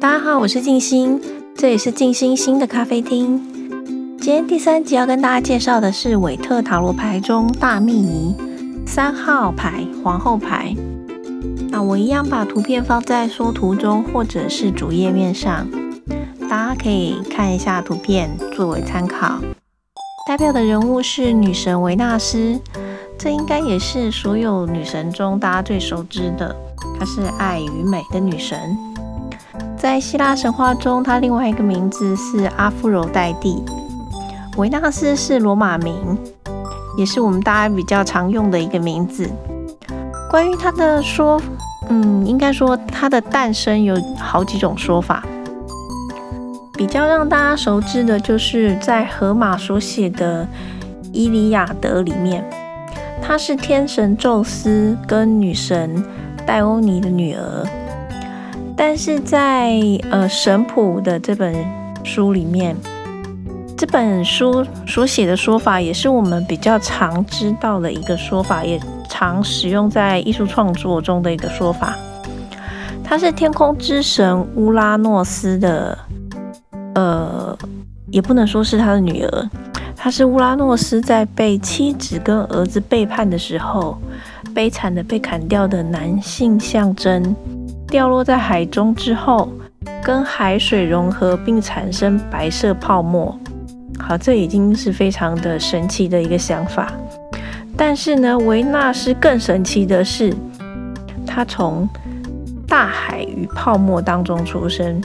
大家好，我是静心，这里是静心新的咖啡厅。今天第三集要跟大家介绍的是韦特塔罗牌中大秘仪三号牌皇后牌。那我一样把图片放在说图中或者是主页面上，大家可以看一下图片作为参考。代表的人物是女神维纳斯，这应该也是所有女神中大家最熟知的，她是爱与美的女神。在希腊神话中，她另外一个名字是阿芙柔黛蒂。维纳斯是罗马名，也是我们大家比较常用的一个名字。关于她的说，嗯，应该说她的诞生有好几种说法。比较让大家熟知的就是在荷马所写的《伊利亚德》里面，她是天神宙斯跟女神戴欧尼的女儿。但是在呃神谱的这本书里面，这本书所写的说法也是我们比较常知道的一个说法，也常使用在艺术创作中的一个说法。她是天空之神乌拉诺斯的，呃，也不能说是他的女儿，她是乌拉诺斯在被妻子跟儿子背叛的时候，悲惨的被砍掉的男性象征。掉落在海中之后，跟海水融合并产生白色泡沫。好，这已经是非常的神奇的一个想法。但是呢，维纳斯更神奇的是，他从大海与泡沫当中出生。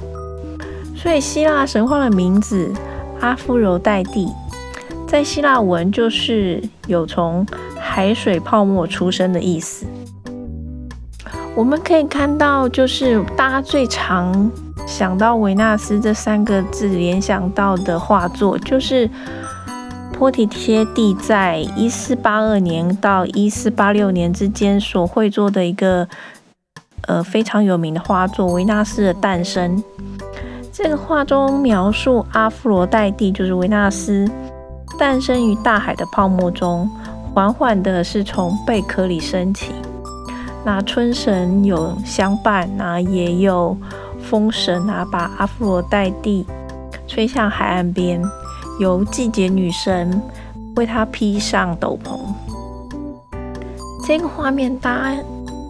所以，希腊神话的名字阿芙柔黛蒂，在希腊文就是有从海水泡沫出生的意思。我们可以看到，就是大家最常想到维纳斯这三个字联想到的画作，就是波提切蒂在一四八二年到一四八六年之间所绘作的一个呃非常有名的画作《维纳斯的诞生》。这个画中描述阿芙罗黛蒂，就是维纳斯诞生于大海的泡沫中，缓缓的是从贝壳里升起。那春神有相伴，那也有风神啊，把阿芙罗黛蒂吹向海岸边，由季节女神为她披上斗篷。这个画面，大家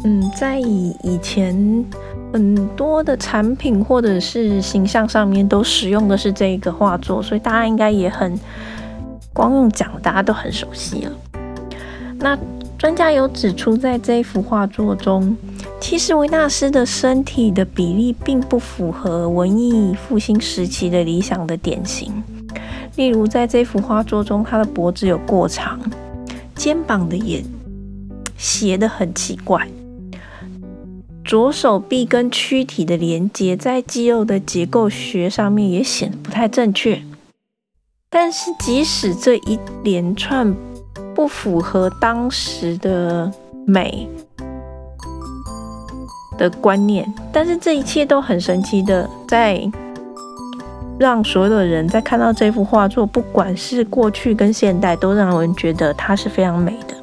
嗯，在以以前很多的产品或者是形象上面都使用的是这个画作，所以大家应该也很光用讲，大家都很熟悉了。那。专家有指出，在这一幅画作中，其实维纳斯的身体的比例并不符合文艺复兴时期的理想的典型。例如，在这幅画作中，他的脖子有过长，肩膀的也斜得很奇怪，左手臂跟躯体的连接在肌肉的结构学上面也显得不太正确。但是，即使这一连串，不符合当时的美的观念，但是这一切都很神奇的，在让所有的人在看到这幅画作，不管是过去跟现代，都让人觉得它是非常美的。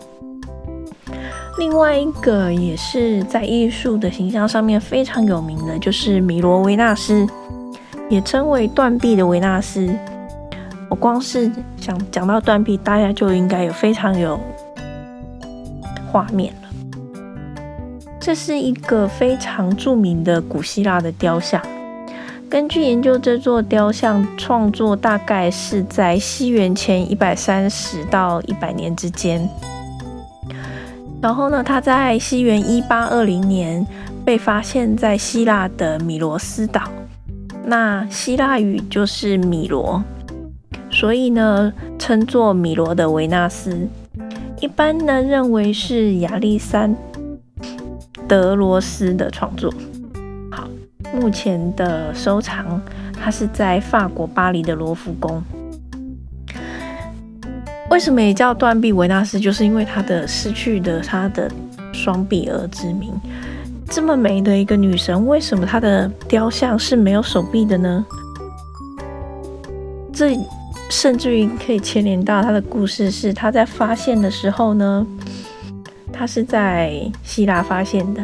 另外一个也是在艺术的形象上面非常有名的，就是米罗维纳斯，也称为断臂的维纳斯。我光是想讲到断臂，大家就应该有非常有画面了。这是一个非常著名的古希腊的雕像。根据研究，这座雕像创作大概是在西元前一百三十到一百年之间。然后呢，它在西元一八二零年被发现在希腊的米罗斯岛。那希腊语就是米罗。所以呢，称作米罗的维纳斯，一般呢认为是亚历山德罗斯的创作。好，目前的收藏，它是在法国巴黎的罗浮宫。为什么也叫断臂维纳斯？就是因为他的失去的他的双臂而知名。这么美的一个女神，为什么她的雕像是没有手臂的呢？这。甚至于可以牵连到他的故事，是他在发现的时候呢，他是在希腊发现的，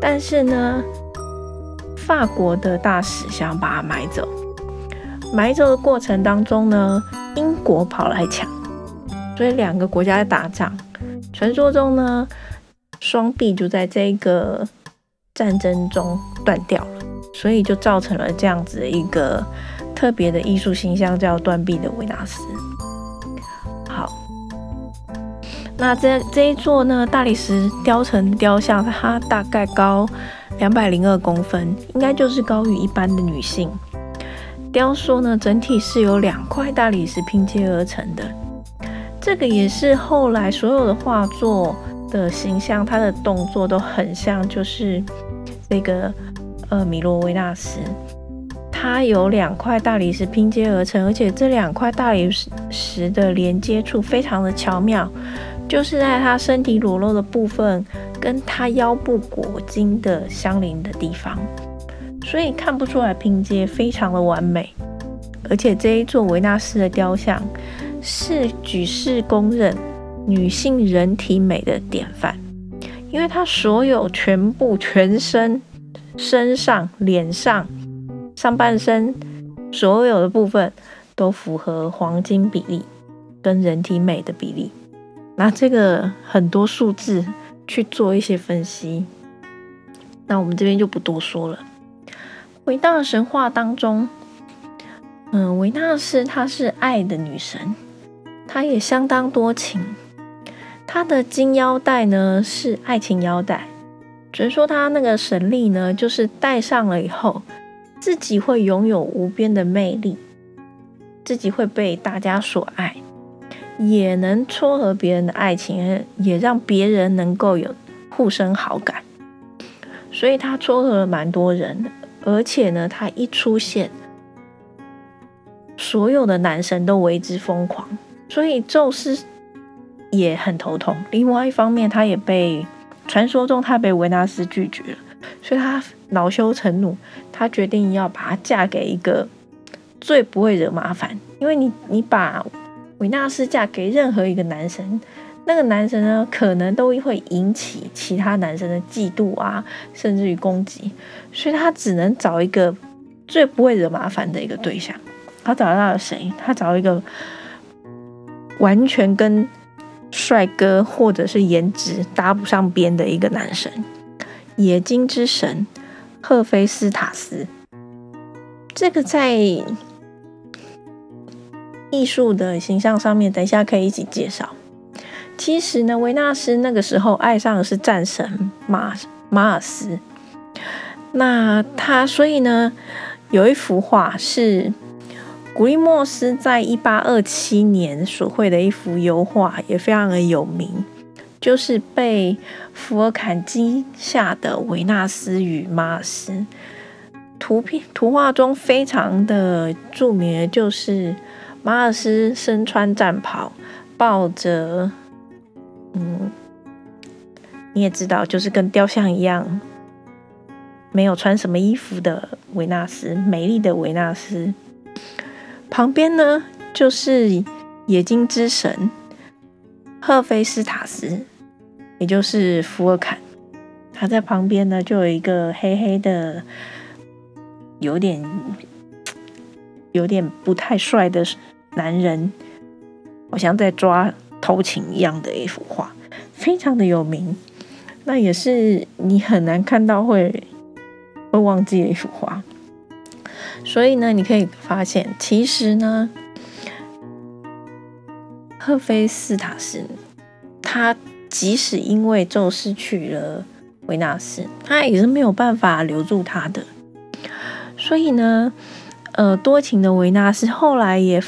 但是呢，法国的大使想把他买走。买走的过程当中呢，英国跑来抢，所以两个国家在打仗。传说中呢，双臂就在这个战争中断掉了，所以就造成了这样子的一个特别的艺术形象，叫断臂的维纳斯。好，那这这一座呢，大理石雕成雕像，它大概高两百零二公分，应该就是高于一般的女性。雕塑呢，整体是由两块大理石拼接而成的。这个也是后来所有的画作的形象，它的动作都很像，就是这个呃米罗维纳斯，它有两块大理石拼接而成，而且这两块大理石的连接处非常的巧妙，就是在它身体裸露的部分跟它腰部裹巾的相邻的地方，所以看不出来拼接非常的完美，而且这一座维纳斯的雕像。是举世公认女性人体美的典范，因为她所有全部全身、身上、脸上、上半身所有的部分都符合黄金比例跟人体美的比例。拿这个很多数字去做一些分析，那我们这边就不多说了。伟大的神话当中，嗯，维纳斯她是爱的女神。她也相当多情，她的金腰带呢是爱情腰带。传说她那个神力呢，就是戴上了以后，自己会拥有无边的魅力，自己会被大家所爱，也能撮合别人的爱情，也让别人能够有互生好感。所以他撮合了蛮多人，而且呢，他一出现，所有的男神都为之疯狂。所以宙斯也很头痛。另外一方面，他也被传说中他被维纳斯拒绝了，所以他恼羞成怒，他决定要把她嫁给一个最不会惹麻烦。因为你你把维纳斯嫁给任何一个男神，那个男神呢，可能都会引起其他男生的嫉妒啊，甚至于攻击。所以他只能找一个最不会惹麻烦的一个对象。他找到了谁？他找一个。完全跟帅哥或者是颜值搭不上边的一个男神，冶金之神赫菲斯塔斯。这个在艺术的形象上面，等一下可以一起介绍。其实呢，维纳斯那个时候爱上的是战神马马尔斯。那他所以呢，有一幅画是。古利莫斯在一八二七年所绘的一幅油画也非常的有名，就是被福尔坎击下的维纳斯与马尔斯。图片图画中非常的著名的就是马尔斯身穿战袍，抱着，嗯，你也知道，就是跟雕像一样，没有穿什么衣服的维纳斯，美丽的维纳斯。旁边呢，就是冶金之神赫菲斯塔斯，也就是福尔坎。他在旁边呢，就有一个黑黑的、有点、有点不太帅的男人，好像在抓偷情一样的一幅画，非常的有名。那也是你很难看到会会忘记的一幅画。所以呢，你可以发现，其实呢，赫菲斯塔斯他即使因为宙斯娶了维纳斯，他也是没有办法留住他的。所以呢，呃，多情的维纳斯后来也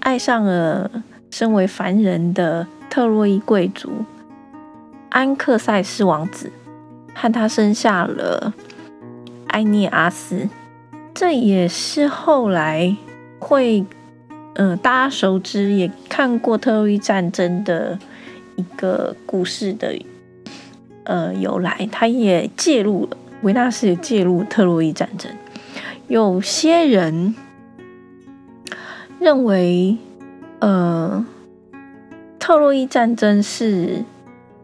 爱上了身为凡人的特洛伊贵族安克塞斯王子，和他生下了埃涅阿斯。这也是后来会，呃，大家熟知也看过特洛伊战争的一个故事的，呃，由来。他也介入了，维纳斯也介入特洛伊战争。有些人认为，呃，特洛伊战争是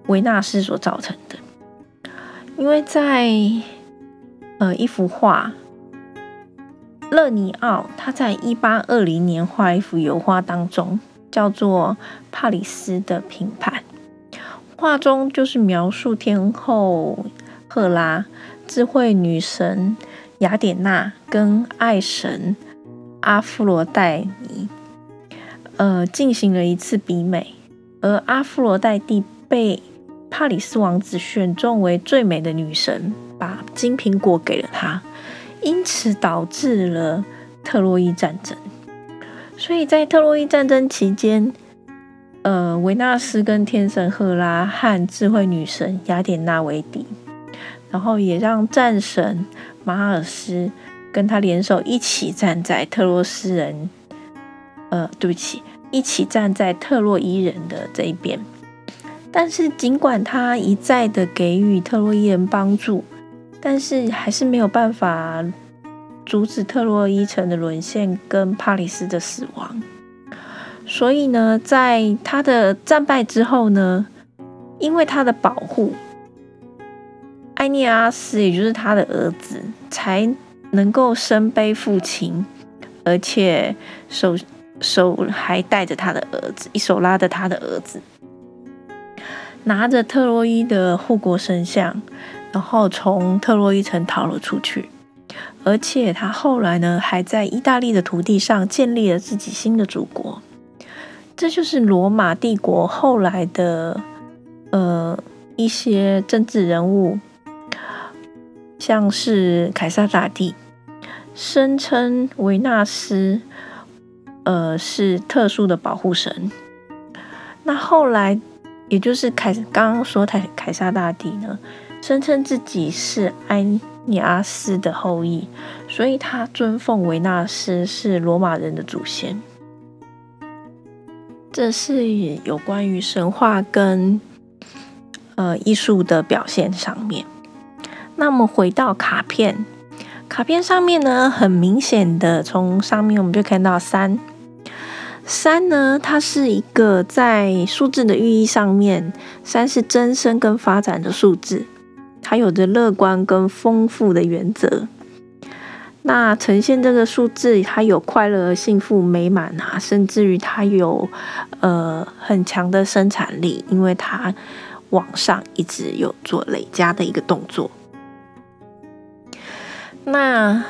维纳斯所造成的，因为在呃一幅画。勒尼奥他在一八二零年画一幅油画当中，叫做《帕里斯的评判》。画中就是描述天后赫拉、智慧女神雅典娜跟爱神阿芙罗黛尼，呃，进行了一次比美，而阿芙罗黛蒂被帕里斯王子选中为最美的女神，把金苹果给了她。因此导致了特洛伊战争，所以在特洛伊战争期间，呃，维纳斯跟天神赫拉和智慧女神雅典娜为敌，然后也让战神马尔斯跟他联手一起站在特洛斯人，呃，对不起，一起站在特洛伊人的这一边。但是尽管他一再的给予特洛伊人帮助。但是还是没有办法阻止特洛伊城的沦陷跟帕里斯的死亡。所以呢，在他的战败之后呢，因为他的保护，埃涅阿斯也就是他的儿子，才能够身背父亲，而且手手还带着他的儿子，一手拉着他的儿子，拿着特洛伊的护国神像。然后从特洛伊城逃了出去，而且他后来呢，还在意大利的土地上建立了自己新的祖国。这就是罗马帝国后来的呃一些政治人物，像是凯撒大帝，声称维纳斯呃是特殊的保护神。那后来，也就是凯刚刚说凯凯撒大帝呢？声称自己是埃尼阿斯的后裔，所以他尊奉维纳斯是罗马人的祖先。这是有关于神话跟呃艺术的表现上面。那么回到卡片，卡片上面呢，很明显的从上面我们就看到三三呢，它是一个在数字的寓意上面，三是增生跟发展的数字。它有着乐观跟丰富的原则，那呈现这个数字，它有快乐、幸福、美满啊，甚至于它有呃很强的生产力，因为它往上一直有做累加的一个动作。那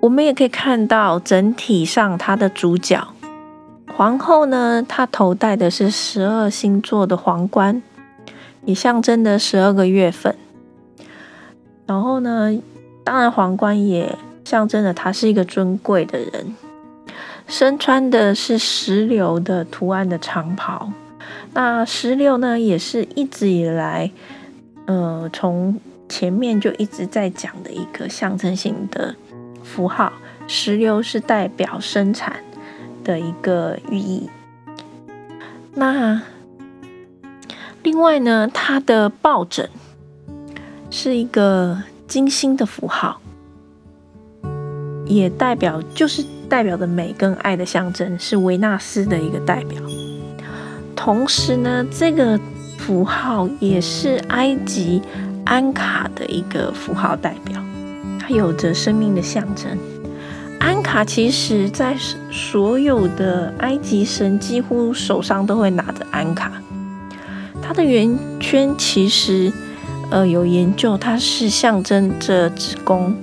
我们也可以看到，整体上它的主角皇后呢，她头戴的是十二星座的皇冠，也象征的十二个月份。然后呢，当然皇冠也象征着他是一个尊贵的人，身穿的是石榴的图案的长袍。那石榴呢，也是一直以来，呃，从前面就一直在讲的一个象征性的符号。石榴是代表生产的一个寓意。那另外呢，它的抱枕。是一个金星的符号，也代表就是代表的美跟爱的象征，是维纳斯的一个代表。同时呢，这个符号也是埃及安卡的一个符号代表，它有着生命的象征。安卡其实在所有的埃及神几乎手上都会拿着安卡，它的圆圈其实。呃，有研究，它是象征着子宫，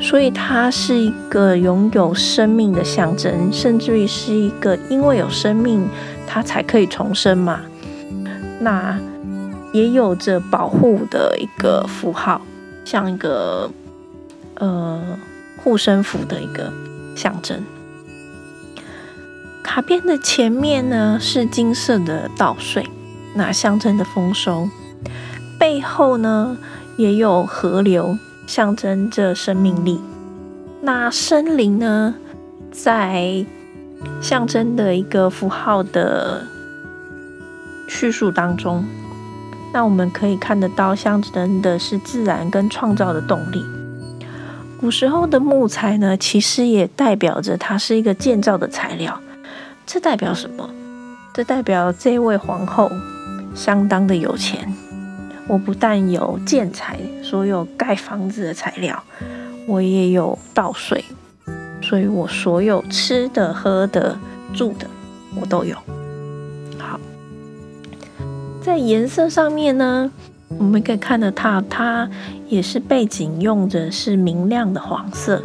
所以它是一个拥有生命的象征，甚至于是一个因为有生命，它才可以重生嘛。那也有着保护的一个符号，像一个呃护身符的一个象征。卡片的前面呢是金色的稻穗，那象征的丰收。背后呢，也有河流，象征着生命力。那森林呢，在象征的一个符号的叙述当中，那我们可以看得到，象征的是自然跟创造的动力。古时候的木材呢，其实也代表着它是一个建造的材料。这代表什么？这代表这位皇后相当的有钱。我不但有建材，所有盖房子的材料，我也有倒水，所以我所有吃的、喝的、住的，我都有。好，在颜色上面呢，我们可以看得到，它也是背景用的是明亮的黄色，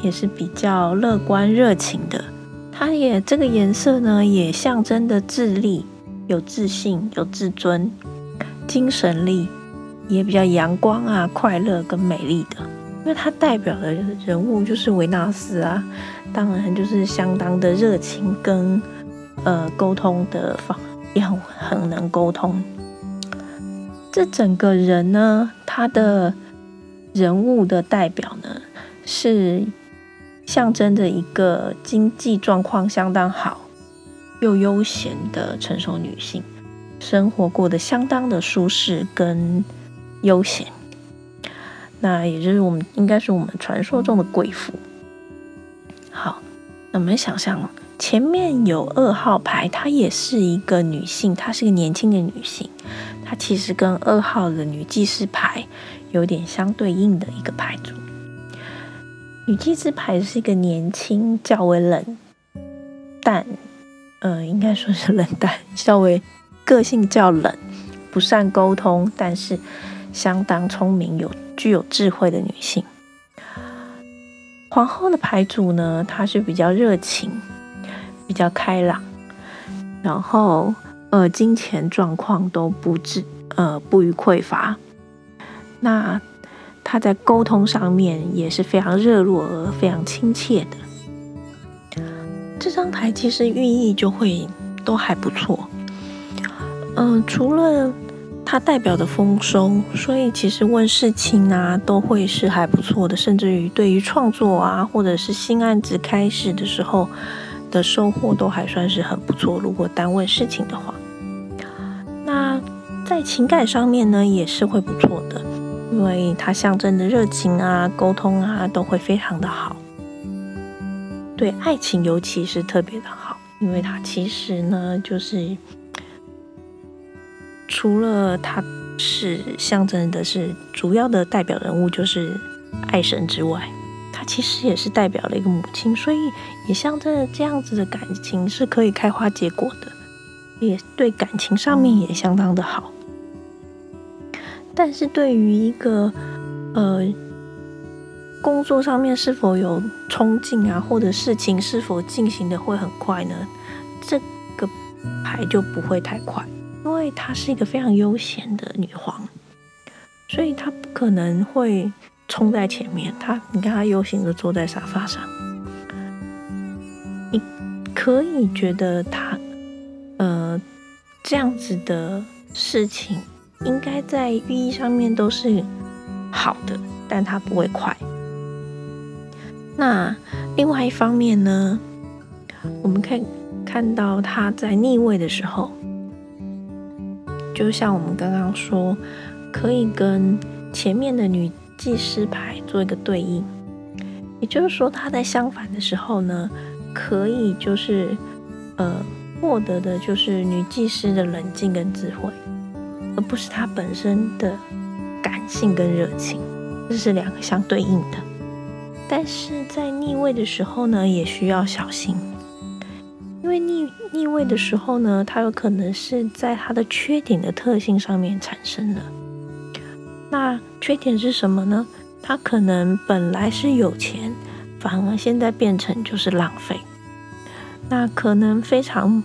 也是比较乐观、热情的。它也这个颜色呢，也象征的智力、有自信、有自尊。精神力也比较阳光啊，快乐跟美丽的，因为它代表的人物就是维纳斯啊，当然就是相当的热情跟呃沟通的方也很很能沟通。这整个人呢，他的人物的代表呢，是象征着一个经济状况相当好又悠闲的成熟女性。生活过得相当的舒适跟悠闲，那也就是我们应该是我们传说中的贵妇。好，那我们想象前面有二号牌，她也是一个女性，她是个年轻的女性，她其实跟二号的女祭司牌有点相对应的一个牌组。女祭司牌是一个年轻、较为冷淡，呃，应该说是冷淡，稍微。个性较冷，不善沟通，但是相当聪明、有具有智慧的女性。皇后的牌组呢，她是比较热情、比较开朗，然后呃，金钱状况都不至呃不予匮乏。那她在沟通上面也是非常热络而非常亲切的。这张牌其实寓意就会都还不错。嗯，除了它代表的丰收，所以其实问事情啊都会是还不错的，甚至于对于创作啊或者是新案子开始的时候的收获都还算是很不错。如果单问事情的话，那在情感上面呢也是会不错的，因为它象征的热情啊、沟通啊都会非常的好。对爱情尤其是特别的好，因为它其实呢就是。除了他是象征的是主要的代表人物就是爱神之外，他其实也是代表了一个母亲，所以也象征着这样子的感情是可以开花结果的，也对感情上面也相当的好。但是对于一个呃工作上面是否有冲劲啊，或者事情是否进行的会很快呢？这个牌就不会太快。因为她是一个非常悠闲的女皇，所以她不可能会冲在前面。她，你看她悠闲的坐在沙发上，你可以觉得她，呃，这样子的事情应该在寓意上面都是好的，但她不会快。那另外一方面呢，我们可以看到她在逆位的时候。就像我们刚刚说，可以跟前面的女祭司牌做一个对应，也就是说，她在相反的时候呢，可以就是呃获得的就是女祭司的冷静跟智慧，而不是她本身的感性跟热情，这是两个相对应的。但是在逆位的时候呢，也需要小心。因为逆逆位的时候呢，它有可能是在它的缺点的特性上面产生的。那缺点是什么呢？它可能本来是有钱，反而现在变成就是浪费。那可能非常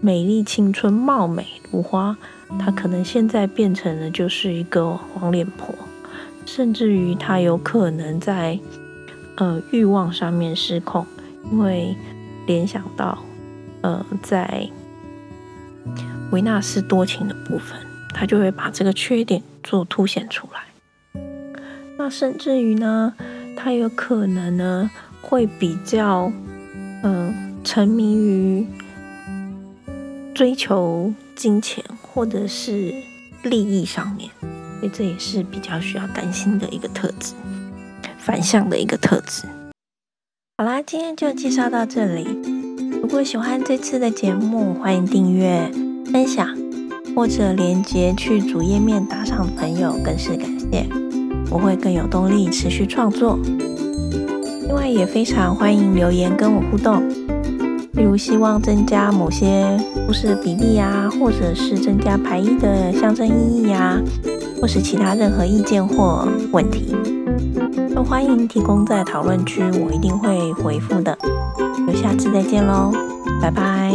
美丽、青春、貌美如花，它可能现在变成了就是一个黄脸婆，甚至于它有可能在呃欲望上面失控，因为联想到。呃，在维纳斯多情的部分，他就会把这个缺点做凸显出来。那甚至于呢，他有可能呢会比较嗯沉迷于追求金钱或者是利益上面，所以这也是比较需要担心的一个特质，反向的一个特质。好啦，今天就介绍到这里。如果喜欢这次的节目，欢迎订阅、分享。或者连接去主页面打赏朋友，更是感谢，我会更有动力持续创作。另外，也非常欢迎留言跟我互动，例如希望增加某些故事比例呀，或者是增加排一的象征意义呀，或是其他任何意见或问题，欢迎提供在讨论区，我一定会回复的。就下次再见喽，拜拜。